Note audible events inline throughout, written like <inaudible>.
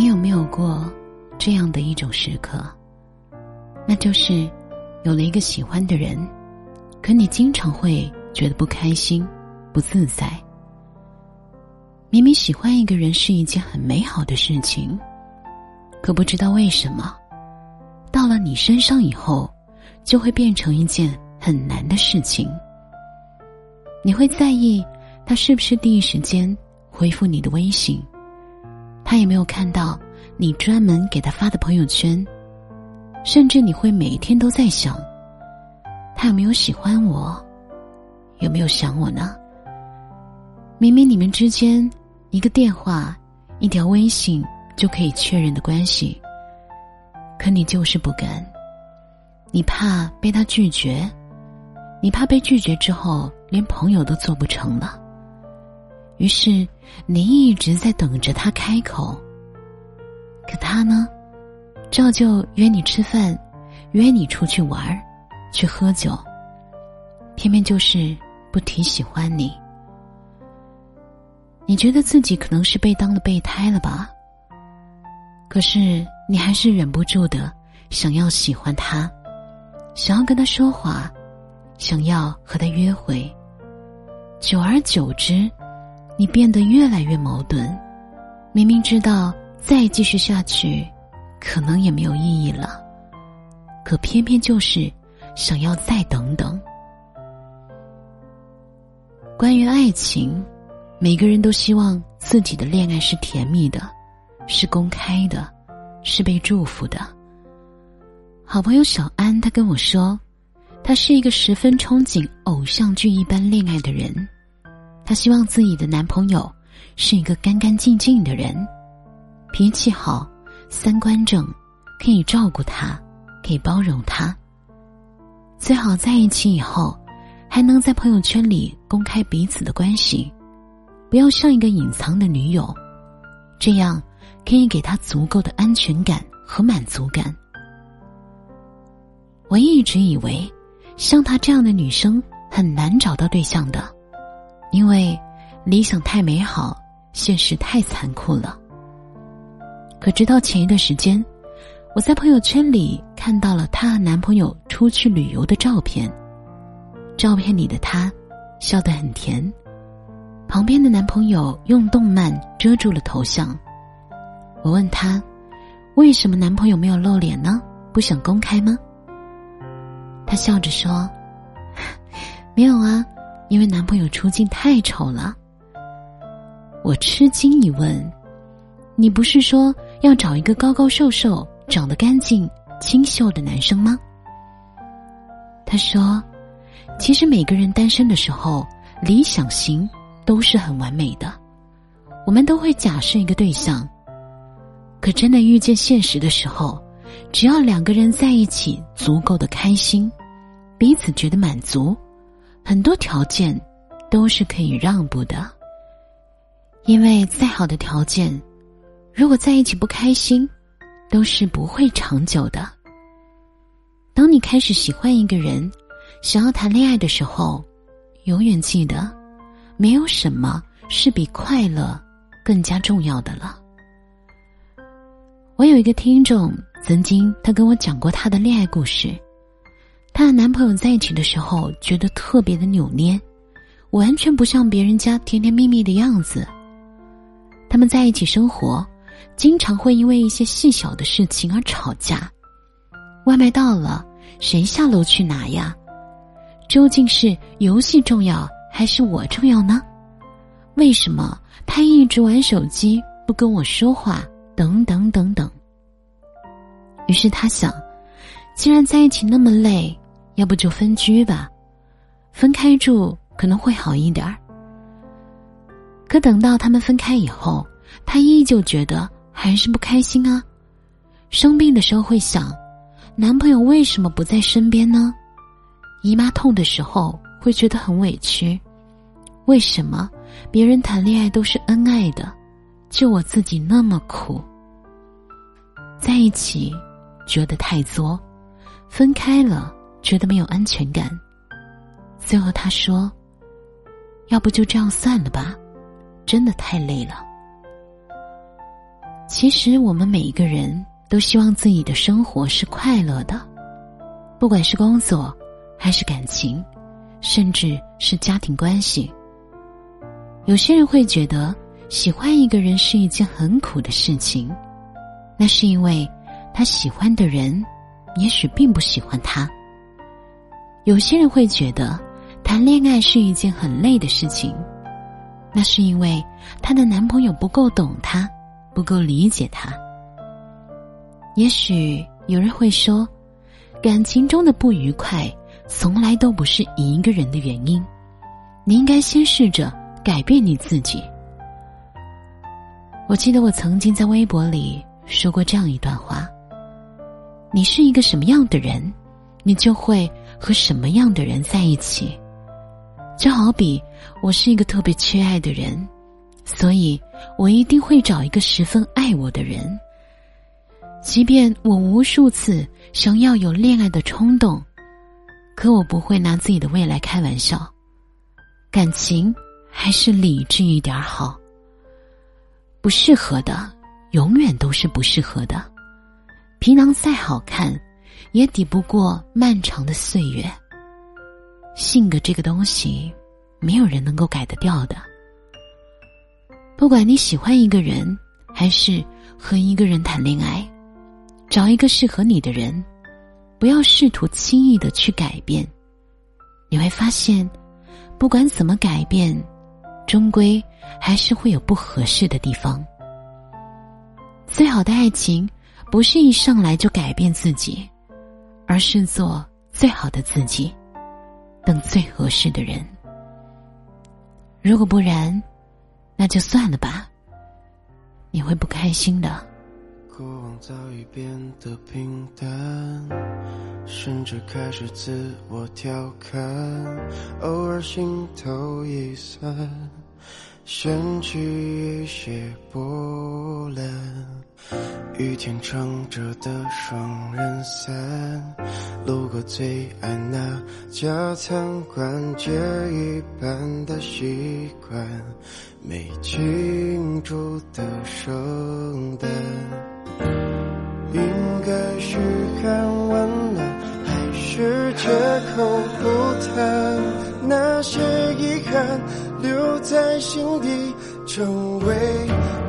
你有没有过这样的一种时刻？那就是有了一个喜欢的人，可你经常会觉得不开心、不自在。明明喜欢一个人是一件很美好的事情，可不知道为什么，到了你身上以后，就会变成一件很难的事情。你会在意他是不是第一时间回复你的微信。他有没有看到你专门给他发的朋友圈？甚至你会每天都在想，他有没有喜欢我？有没有想我呢？明明你们之间一个电话、一条微信就可以确认的关系，可你就是不敢。你怕被他拒绝，你怕被拒绝之后连朋友都做不成了。于是，你一直在等着他开口。可他呢，照旧约你吃饭，约你出去玩儿，去喝酒。偏偏就是不提喜欢你。你觉得自己可能是被当了备胎了吧？可是你还是忍不住的想要喜欢他，想要跟他说话，想要和他约会。久而久之。你变得越来越矛盾，明明知道再继续下去，可能也没有意义了，可偏偏就是想要再等等。关于爱情，每个人都希望自己的恋爱是甜蜜的，是公开的，是被祝福的。好朋友小安，她跟我说，她是一个十分憧憬偶像剧一般恋爱的人。她希望自己的男朋友是一个干干净净的人，脾气好，三观正，可以照顾她，可以包容她。最好在一起以后，还能在朋友圈里公开彼此的关系，不要像一个隐藏的女友，这样可以给他足够的安全感和满足感。我一直以为，像她这样的女生很难找到对象的。因为理想太美好，现实太残酷了。可直到前一段时间，我在朋友圈里看到了她和男朋友出去旅游的照片。照片里的她笑得很甜，旁边的男朋友用动漫遮住了头像。我问她，为什么男朋友没有露脸呢？不想公开吗？她笑着说：“ <laughs> 没有啊。”因为男朋友出镜太丑了，我吃惊一问：“你不是说要找一个高高瘦瘦、长得干净、清秀的男生吗？”他说：“其实每个人单身的时候，理想型都是很完美的，我们都会假设一个对象。可真的遇见现实的时候，只要两个人在一起足够的开心，彼此觉得满足。”很多条件都是可以让步的，因为再好的条件，如果在一起不开心，都是不会长久的。当你开始喜欢一个人，想要谈恋爱的时候，永远记得，没有什么是比快乐更加重要的了。我有一个听众，曾经他跟我讲过他的恋爱故事。她和男朋友在一起的时候，觉得特别的扭捏，完全不像别人家甜甜蜜蜜的样子。他们在一起生活，经常会因为一些细小的事情而吵架。外卖到了，谁下楼去拿呀？究竟是游戏重要还是我重要呢？为什么他一直玩手机不跟我说话？等等等等。于是他想，既然在一起那么累。要不就分居吧，分开住可能会好一点儿。可等到他们分开以后，他依旧觉得还是不开心啊。生病的时候会想，男朋友为什么不在身边呢？姨妈痛的时候会觉得很委屈，为什么别人谈恋爱都是恩爱的，就我自己那么苦？在一起觉得太作，分开了。觉得没有安全感，最后他说：“要不就这样算了吧，真的太累了。”其实我们每一个人都希望自己的生活是快乐的，不管是工作，还是感情，甚至是家庭关系。有些人会觉得喜欢一个人是一件很苦的事情，那是因为他喜欢的人也许并不喜欢他。有些人会觉得谈恋爱是一件很累的事情，那是因为她的男朋友不够懂她。不够理解她。也许有人会说，感情中的不愉快从来都不是一个人的原因，你应该先试着改变你自己。我记得我曾经在微博里说过这样一段话：你是一个什么样的人，你就会和什么样的人在一起。就好比我是一个特别缺爱的人。所以，我一定会找一个十分爱我的人。即便我无数次想要有恋爱的冲动，可我不会拿自己的未来开玩笑。感情还是理智一点好。不适合的，永远都是不适合的。皮囊再好看，也抵不过漫长的岁月。性格这个东西，没有人能够改得掉的。不管你喜欢一个人，还是和一个人谈恋爱，找一个适合你的人，不要试图轻易的去改变。你会发现，不管怎么改变，终归还是会有不合适的地方。最好的爱情，不是一上来就改变自己，而是做最好的自己，等最合适的人。如果不然。那就算了吧，你会不开心的。过往早已变得平淡，甚至开始自我调侃，偶尔心头一酸，掀起一些波澜。雨天撑着的双人伞，路过最爱那家餐馆，借一半的习惯，没庆祝的圣诞，应该是看完了，还是借口不谈？那些遗憾留在心底，成为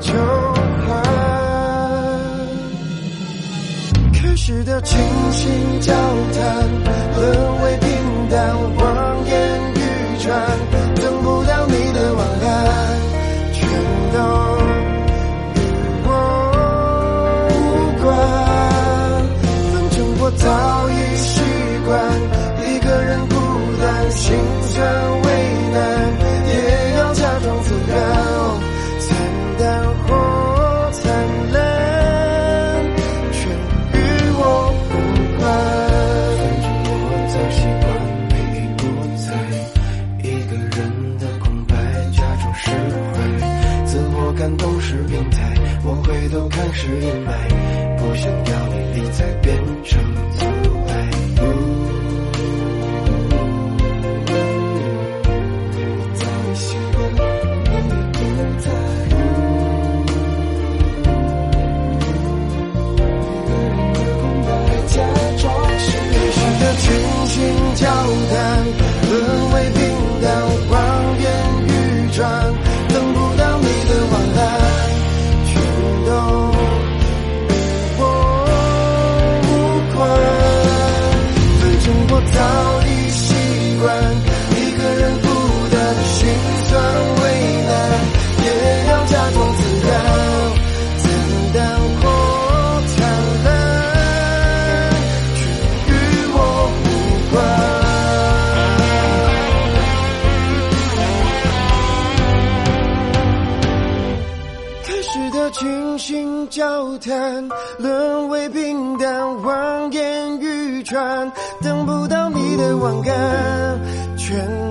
旧患。开始的倾心交谈，沦为平淡，望眼欲穿，谈沦为平淡，望眼欲穿，等不到你的晚安，全。